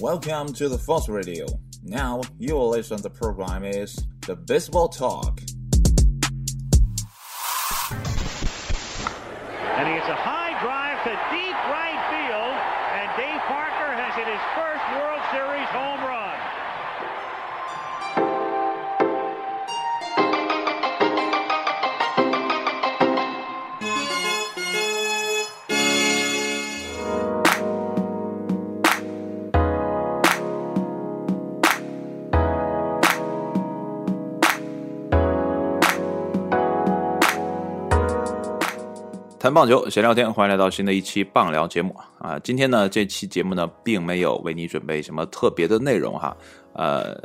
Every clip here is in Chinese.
Welcome to the Fox Radio. Now you will listen. The program is the Baseball Talk. And a high 谈棒球，闲聊天，欢迎来到新的一期棒聊节目啊！今天呢，这期节目呢，并没有为你准备什么特别的内容哈，呃，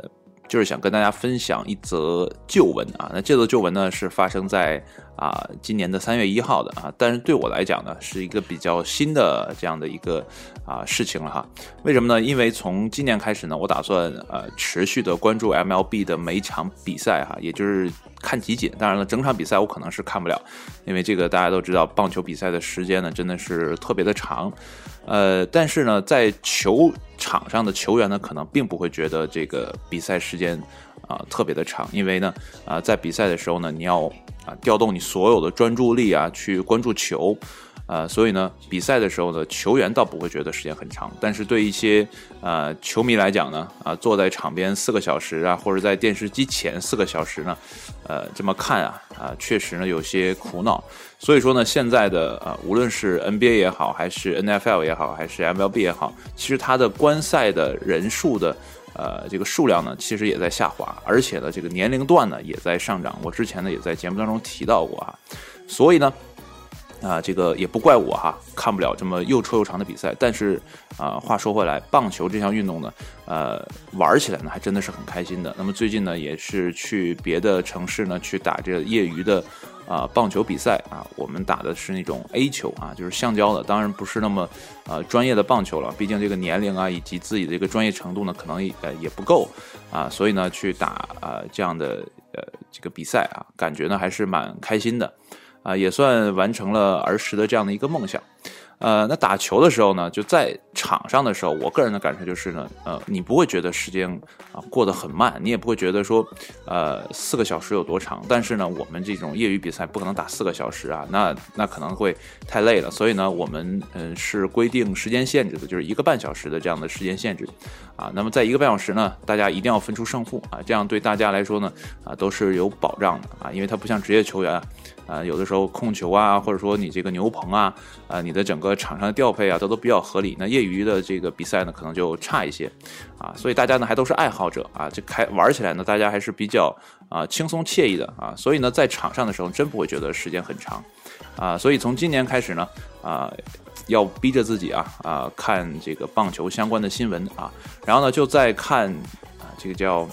就是想跟大家分享一则旧闻啊。那这则旧闻呢，是发生在啊今年的三月一号的啊，但是对我来讲呢，是一个比较新的这样的一个啊事情了哈。为什么呢？因为从今年开始呢，我打算呃持续的关注 MLB 的每一场比赛哈，也就是看集锦。当然了，整场比赛我可能是看不了，因为这个大家都知道，棒球比赛的时间呢真的是特别的长。呃，但是呢，在球场上的球员呢，可能并不会觉得这个比赛时间啊、特别的长，因为呢啊、在比赛的时候呢，你要啊调动你所有的专注力啊，去关注球。呃，所以呢，比赛的时候呢，球员倒不会觉得时间很长，但是对一些呃球迷来讲呢，啊、坐在场边四个小时啊，或者在电视机前四个小时呢，呃，这么看啊，啊、确实呢有些苦恼。所以说呢，现在的呃，无论是 NBA 也好，还是 NFL 也好，还是 MLB 也好，其实它的观赛的人数的呃这个数量呢，其实也在下滑，而且呢，这个年龄段呢也在上涨。我之前呢也在节目当中提到过啊，所以呢。啊，这个也不怪我哈，看不了这么又臭又长的比赛。但是啊，话说回来，棒球这项运动呢，呃，玩起来呢还真的是很开心的。那么最近呢，也是去别的城市呢去打这业余的啊棒球比赛啊。我们打的是那种 A 球啊，就是橡胶的，当然不是那么呃专业的棒球了。毕竟这个年龄啊以及自己的这个专业程度呢，可能也呃也不够啊，所以呢去打啊这样的呃这个比赛啊，感觉呢还是蛮开心的。啊，也算完成了儿时的这样的一个梦想。呃，那打球的时候呢，就在场上的时候，我个人的感受就是呢，呃，你不会觉得时间啊过得很慢，你也不会觉得说，呃，四个小时有多长。但是呢，我们这种业余比赛不可能打四个小时啊，那那可能会太累了。所以呢，我们嗯、是规定时间限制的，就是一个半小时的这样的时间限制啊。那么在一个半小时呢，大家一定要分出胜负啊，这样对大家来说呢，啊都是有保障的啊，因为它不像职业球员啊。啊，有的时候控球啊，或者说你这个牛棚啊，啊，你的整个场上的调配啊，都都比较合理。那业余的这个比赛呢，可能就差一些，啊，所以大家呢还都是爱好者啊，这开玩起来呢，大家还是比较啊轻松惬意的啊，所以呢，在场上的时候真不会觉得时间很长，啊，所以从今年开始呢，啊，要逼着自己啊啊看这个棒球相关的新闻啊，然后呢就在看啊这个叫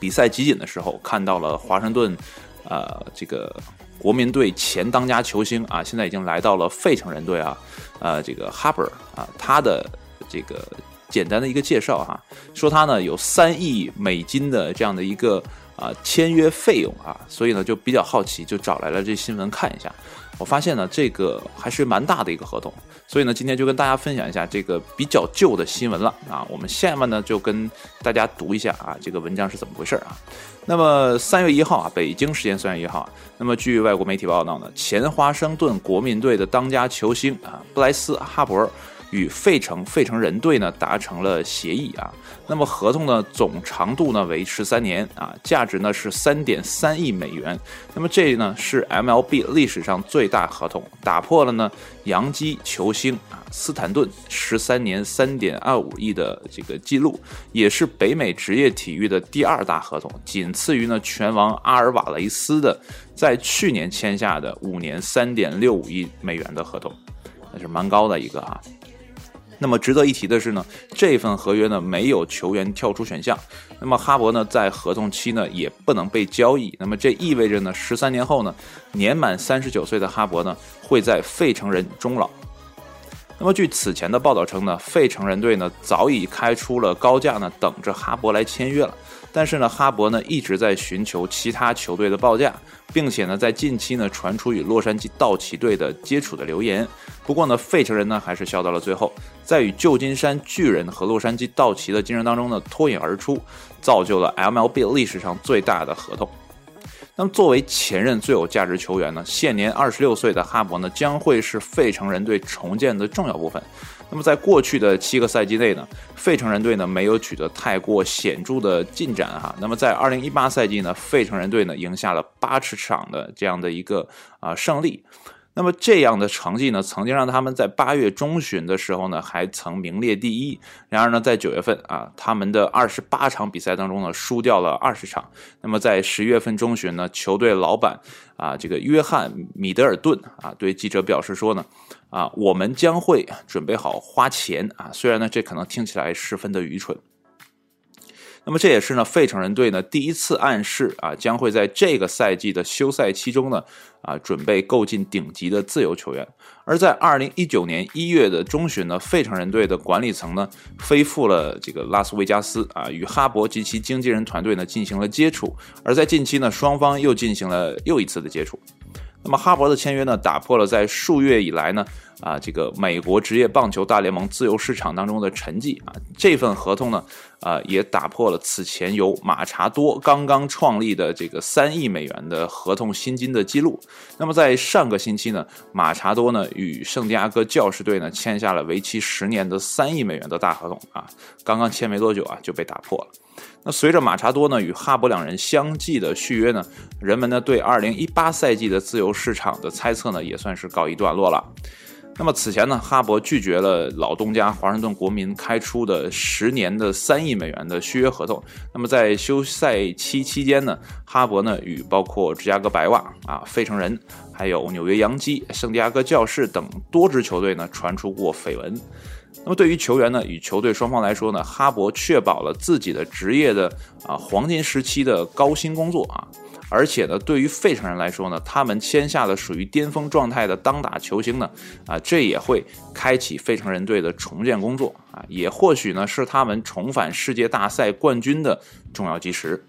比赛集锦的时候，看到了华盛顿，呃，这个国民队前当家球星啊，现在已经来到了费城人队啊，呃，这个哈伯啊，他的这个简单的一个介绍哈、说他呢有三亿美金的这样的一个啊签约费用啊，所以呢就比较好奇，就找来了这新闻看一下。我发现呢，这个还是蛮大的一个合同，所以呢，今天就跟大家分享一下这个比较旧的新闻了啊。我们下面呢就跟大家读一下啊，这个文章是怎么回事啊。那么三月一号啊，北京时间三月一号，那么据外国媒体报道呢，前华盛顿国民队的当家球星啊，布莱斯哈珀与费城费城人队呢达成了协议啊。那么合同呢总长度呢为十三年啊，价值呢是三点三亿美元。那么这呢是 MLB 历史上最大合同，打破了呢洋基球星啊斯坦顿十三年三点二五亿的这个记录，也是北美职业体育的第二大合同，仅次于呢拳王阿尔瓦雷斯的在去年签下的五年三点六五亿美元的合同，那是蛮高的一个啊。那么值得一提的是呢，这份合约呢没有球员跳出选项。那么哈勃呢在合同期呢也不能被交易。那么这意味着呢，十三年后呢，年满三十九岁的哈勃呢会在费城人终老。那么据此前的报道称呢，费城人队呢早已开出了高价呢，等着哈勃来签约了。但是呢，哈勃呢一直在寻求其他球队的报价，并且呢，在近期呢传出与洛杉矶道奇队的接触的流言。不过呢，费城人呢还是笑到了最后，在与旧金山巨人和洛杉矶道奇的竞争当中呢脱颖而出，造就了 MLB 历史上最大的合同。那么，作为前任最有价值球员呢，现年二十六岁的哈勃呢将会是费城人队重建的重要部分。那么在过去的七个赛季内呢，费城人队呢没有取得太过显著的进展哈。那么在二零一八赛季呢，费城人队呢赢下了八十场的这样的一个啊胜利。那么这样的成绩呢，曾经让他们在八月中旬的时候呢，还曾名列第一。然而呢，在九月份啊，他们的二十八场比赛当中呢，输掉了二十场。那么在十月份中旬呢，球队老板啊，这个约翰米德尔顿啊，对记者表示说呢，啊，我们将会准备好花钱啊。虽然呢，这可能听起来十分的愚蠢。那么这也是呢，费城人队呢第一次暗示啊，将会在这个赛季的休赛期中呢，啊，准备购进顶级的自由球员。而在二零一九年一月的中旬呢，费城人队的管理层呢飞赴了这个拉斯维加斯啊，与哈勃及其经纪人团队呢进行了接触。而在近期呢，双方又进行了又一次的接触。那么哈勃的签约呢，打破了在数月以来呢，啊，这个美国职业棒球大联盟自由市场当中的沉寂啊，这份合同呢，啊，也打破了此前由马查多刚刚创立的这个三亿美元的合同薪金的记录。那么在上个星期呢，马查多呢与圣地亚哥教士队呢签下了为期十年的三亿美元的大合同啊，刚刚签没多久啊就被打破了。那随着马查多呢与哈勃两人相继的续约呢，人们呢对二零一八赛季的自由市场的猜测呢也算是告一段落了。那么此前呢，哈勃拒绝了老东家华盛顿国民开出的十年的三亿美元的续约合同。那么在休赛期期间呢，哈勃呢与包括芝加哥白袜啊、费城人、还有纽约洋基、圣地亚哥教士等多支球队呢传出过绯闻。那么对于球员呢，与球队双方来说呢，哈勃确保了自己的职业的啊黄金时期的高薪工作啊，而且呢，对于费城人来说呢，他们签下了属于巅峰状态的当打球星呢，啊，这也会开启费城人队的重建工作啊，也或许呢是他们重返世界大赛冠军的重要基石。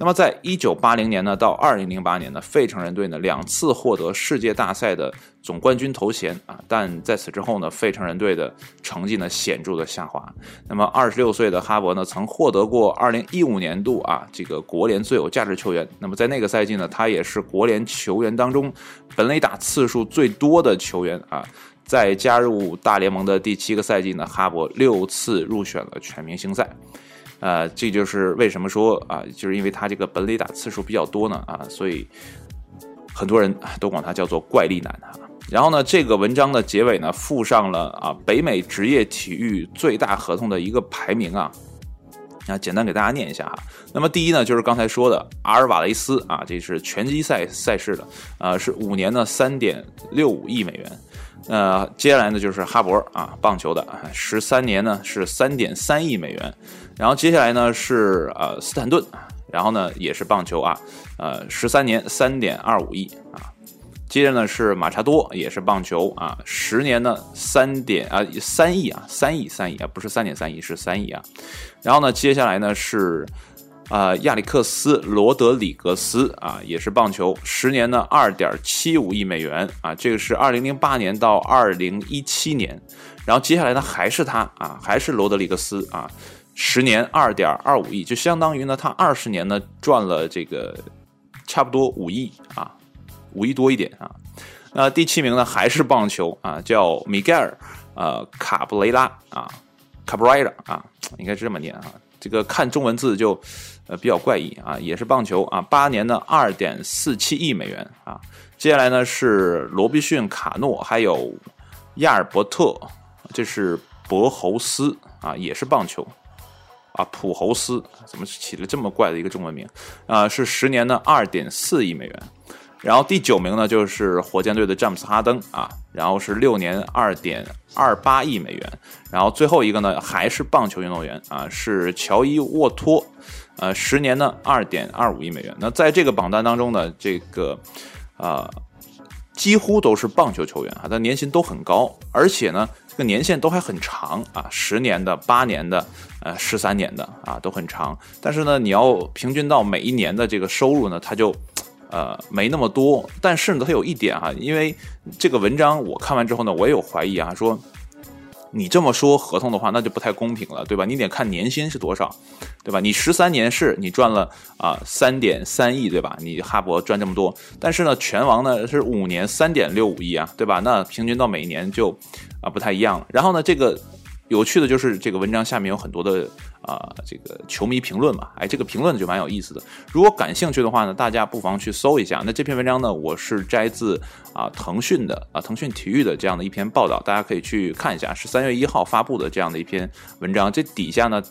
那么，在一九八零年呢到二零零八年呢，费城人队呢两次获得世界大赛的总冠军头衔啊，但在此之后呢，费城人队的成绩呢显著的下滑。那么，二十六岁的哈勃呢曾获得过二零一五年度啊这个国联最有价值球员。那么在那个赛季呢，他也是国联球员当中本垒打次数最多的球员啊。在加入大联盟的第七个赛季呢，哈勃六次入选了全明星赛。呃，这就是为什么说啊，就是因为他这个本垒打次数比较多呢啊，所以很多人都管他叫做怪力男啊。然后呢，这个文章的结尾呢，附上了啊北美职业体育最大合同的一个排名啊，那，简单给大家念一下哈。那么第一呢，就是刚才说的阿尔瓦雷斯啊，这是拳击赛赛事的，啊，是五年呢三点六五亿美元。呃，接下来呢就是哈勃啊，棒球的十三年呢是三点三亿美元。然后接下来呢是呃斯坦顿，然后呢也是棒球啊，呃十三年三点二五亿啊，接着呢是马查多也是棒球啊，十年呢三点啊三亿啊三亿三亿啊不是三点三亿是三亿啊，然后呢接下来呢是啊亚历克斯罗德里格斯啊也是棒球，十年呢二点七五亿美元啊，这个是二零零八年到二零一七年，然后接下来呢还是他啊还是罗德里格斯啊。十年二点二五亿，就相当于呢，他二十年呢赚了这个差不多五亿啊，五亿多一点啊。那第七名呢还是棒球啊，叫米盖尔呃卡布雷拉啊，卡布雷拉啊，应该是这么念啊。这个看中文字就呃比较怪异啊，也是棒球啊，八年呢二点四七亿美元啊。接下来呢是罗宾逊卡诺，还有亚尔伯特，这是博侯斯啊，也是棒球。啊，普侯斯怎么起了这么怪的一个中文名？啊，是十年的二点四亿美元。然后第九名呢就是火箭队的詹姆斯哈登啊，然后是六年二点二八亿美元。然后最后一个呢还是棒球运动员啊，是乔伊沃托，呃，十年呢二点二五亿美元。那在这个榜单当中呢，这个啊几乎都是棒球球员啊，他年薪都很高，而且呢这。个年限都还很长啊，十年的、八年的、呃十三年的啊都很长。但是呢，你要平均到每一年的这个收入呢，它就呃没那么多。但是呢，它有一点哈，因为这个文章我看完之后呢，我也有怀疑啊，说。你这么说合同的话，那就不太公平了，对吧？你得看年薪是多少，对吧？你十三年是你赚了啊三点三亿，对吧？你哈勃赚这么多，但是呢，拳王呢是五年三点六五亿啊，对吧？那平均到每一年就啊不太一样了。然后呢，这个。有趣的就是这个文章下面有很多的啊，这个球迷评论嘛，哎，这个评论就蛮有意思的。如果感兴趣的话呢，大家不妨去搜一下。那这篇文章呢，我是摘自啊腾讯的啊腾讯体育的这样的一篇报道，大家可以去看一下，是三月一号发布的这样的一篇文章。这底下呢，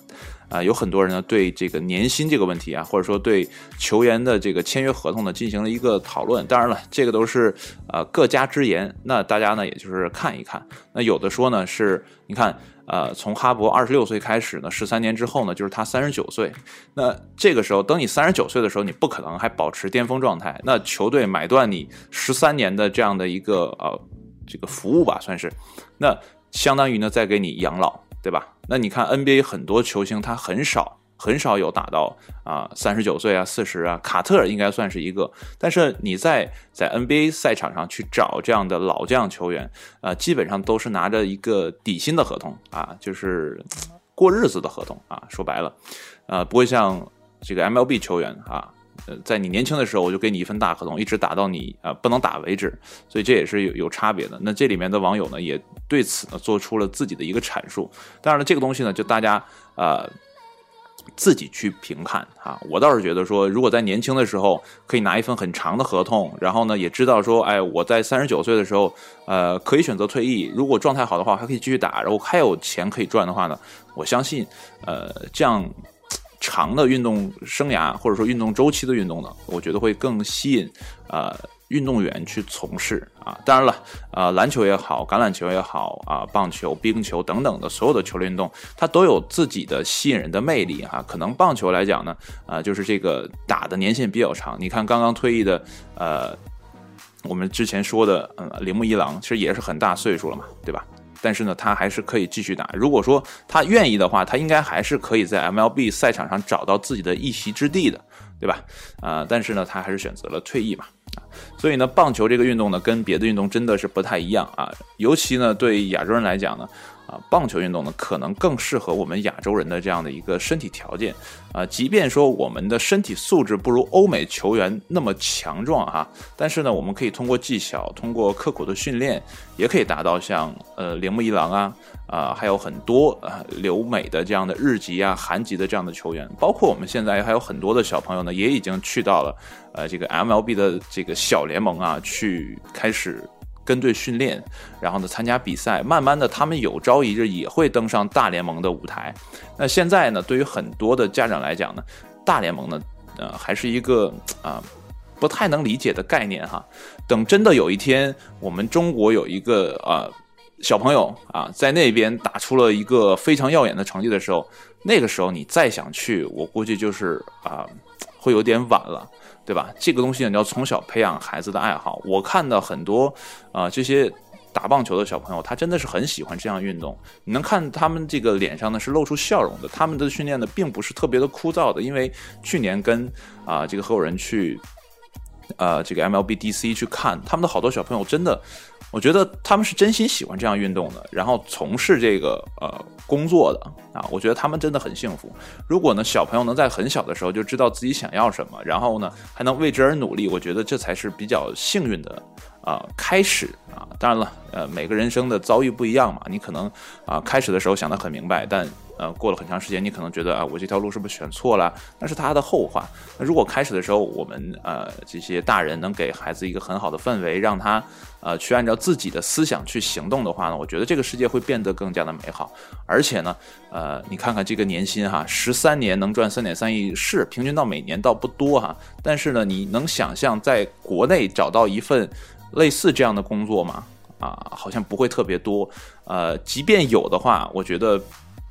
啊有很多人呢对这个年薪这个问题啊，或者说对球员的这个签约合同呢进行了一个讨论。当然了，这个都是呃各家之言，那大家呢也就是看一看。那有的说呢是，你看。呃，从哈勃二十六岁开始呢，十三年之后呢，就是他三十九岁。那这个时候，等你三十九岁的时候，你不可能还保持巅峰状态。那球队买断你十三年的这样的一个呃这个服务吧，算是，那相当于呢在给你养老，对吧？那你看 NBA 很多球星他很少。很少有打到啊三十九岁啊四十啊，卡特应该算是一个。但是你在在 NBA 赛场上去找这样的老将球员，呃，基本上都是拿着一个底薪的合同啊，就是过日子的合同啊。说白了，呃，不会像这个 MLB 球员啊，呃，在你年轻的时候我就给你一份大合同，一直打到你啊不能打为止。所以这也是有有差别的。那这里面的网友呢，也对此呢做出了自己的一个阐述。当然了，这个东西呢，就大家呃。自己去评判啊，我倒是觉得说，如果在年轻的时候可以拿一份很长的合同，然后呢，也知道说，哎，我在三十九岁的时候，呃，可以选择退役，如果状态好的话，还可以继续打，然后还有钱可以赚的话呢，我相信，呃，这样长的运动生涯或者说运动周期的运动呢，我觉得会更吸引，呃。运动员去从事啊，当然了，呃，篮球也好，橄榄球也好啊，棒球、冰球等等的所有的球类运动，它都有自己的吸引人的魅力哈。可能棒球来讲呢，啊，就是这个打的年限比较长。你看刚刚退役的，呃，我们之前说的，嗯，铃木一郎其实也是很大岁数了嘛，对吧？但是呢，他还是可以继续打。如果说他愿意的话，他应该还是可以在 MLB 赛场上找到自己的一席之地的，对吧？啊，但是呢，他还是选择了退役嘛。所以呢，棒球这个运动呢，跟别的运动真的是不太一样啊。尤其呢，对亚洲人来讲呢，啊，棒球运动呢，可能更适合我们亚洲人的这样的一个身体条件啊。即便说我们的身体素质不如欧美球员那么强壮哈，但是呢，我们可以通过技巧，通过刻苦的训练，也可以达到像呃铃木一郎啊。啊，还有很多啊，留美的这样的日籍啊、韩籍的这样的球员，包括我们现在还有很多的小朋友呢，也已经去到了呃这个 MLB 的这个小联盟啊，去开始跟队训练，然后呢参加比赛，慢慢的他们有朝一日也会登上大联盟的舞台。那现在呢，对于很多的家长来讲呢，大联盟呢，呃，还是一个啊不太能理解的概念哈。等真的有一天，我们中国有一个啊。小朋友啊，在那边打出了一个非常耀眼的成绩的时候，那个时候你再想去，我估计就是啊，会有点晚了，对吧？这个东西你要从小培养孩子的爱好。我看到很多啊，这些打棒球的小朋友，他真的是很喜欢这样运动。你能看他们这个脸上呢是露出笑容的，他们的训练呢并不是特别的枯燥的。因为去年跟啊这个合伙人去，呃这个 MLB DC 去看，他们的好多小朋友真的。我觉得他们是真心喜欢这样运动的，然后从事这个呃工作的啊，我觉得他们真的很幸福。如果呢小朋友能在很小的时候就知道自己想要什么，然后呢还能为之而努力，我觉得这才是比较幸运的啊开始啊。当然了，呃每个人生的遭遇不一样嘛，你可能啊开始的时候想得很明白，但。呃，过了很长时间，你可能觉得啊，我这条路是不是选错了？那是他的后话。那如果开始的时候，我们呃这些大人能给孩子一个很好的氛围，让他呃去按照自己的思想去行动的话呢，我觉得这个世界会变得更加的美好。而且呢，呃，你看看这个年薪哈，十三年能赚三点三亿，是平均到每年倒不多哈。但是呢，你能想象在国内找到一份类似这样的工作吗？啊，好像不会特别多。呃，即便有的话，我觉得。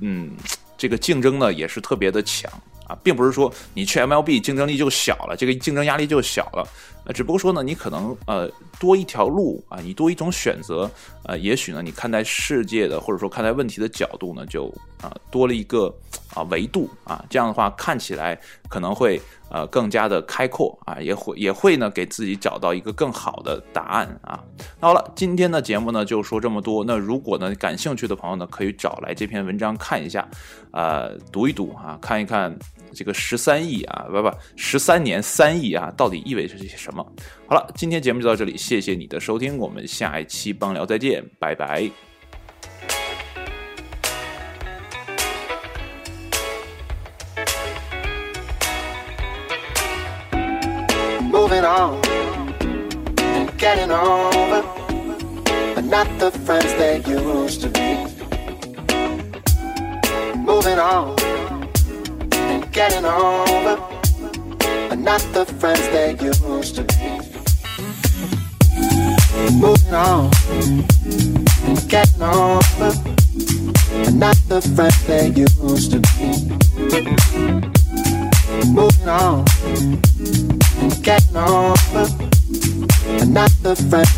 嗯，这个竞争呢也是特别的强啊，并不是说你去 MLB 竞争力就小了，这个竞争压力就小了。呃，只不过说呢，你可能呃多一条路啊，你多一种选择，呃，也许呢，你看待世界的或者说看待问题的角度呢，就啊多了一个啊维度啊，这样的话看起来可能会呃更加的开阔啊，也会也会呢给自己找到一个更好的答案啊。那好了，今天的节目呢就说这么多。那如果呢感兴趣的朋友呢，可以找来这篇文章看一下，呃，读一读啊，看一看。这个十三亿啊，不不，十三年三亿啊，到底意味着些什么？好了，今天节目就到这里，谢谢你的收听，我们下一期帮聊再见，拜拜。Getting over, but not the friends they used to be. Moving on, and getting over, but not the friends they used to be. Moving getting over. Another friend.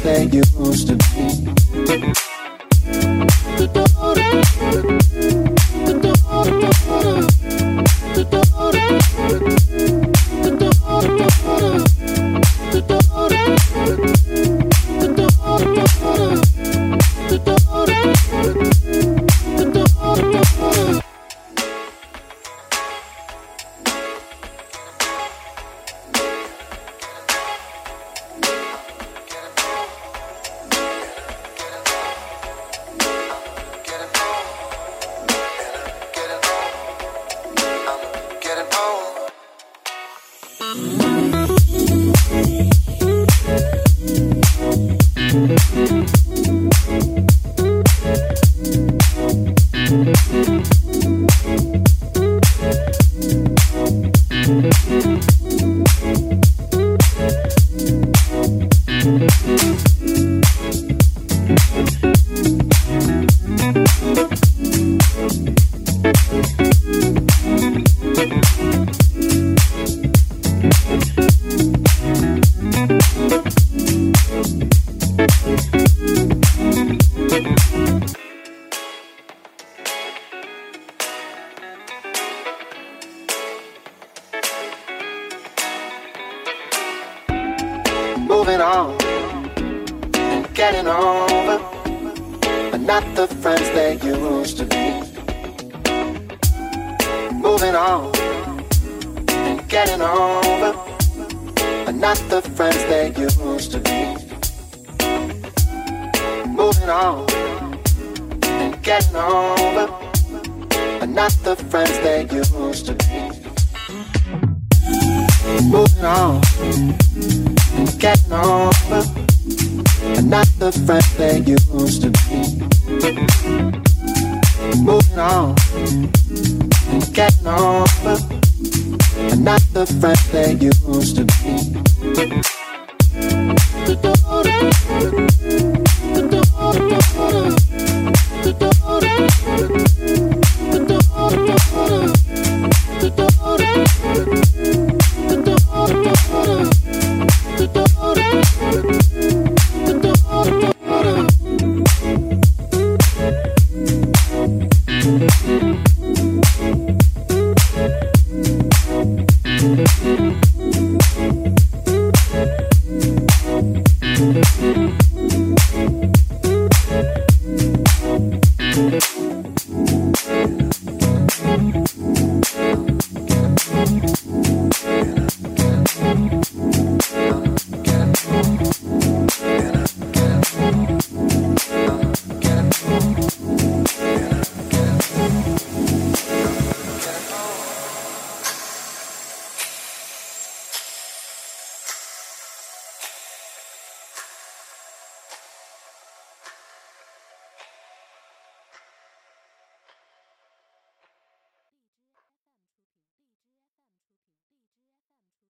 Moving on, and getting over, but not the friends they used to be. Moving on, and getting over, but not the friends they used to be. Moving on. And getting over, but not the friend they used to be. Moving on, getting not the friend they used to be.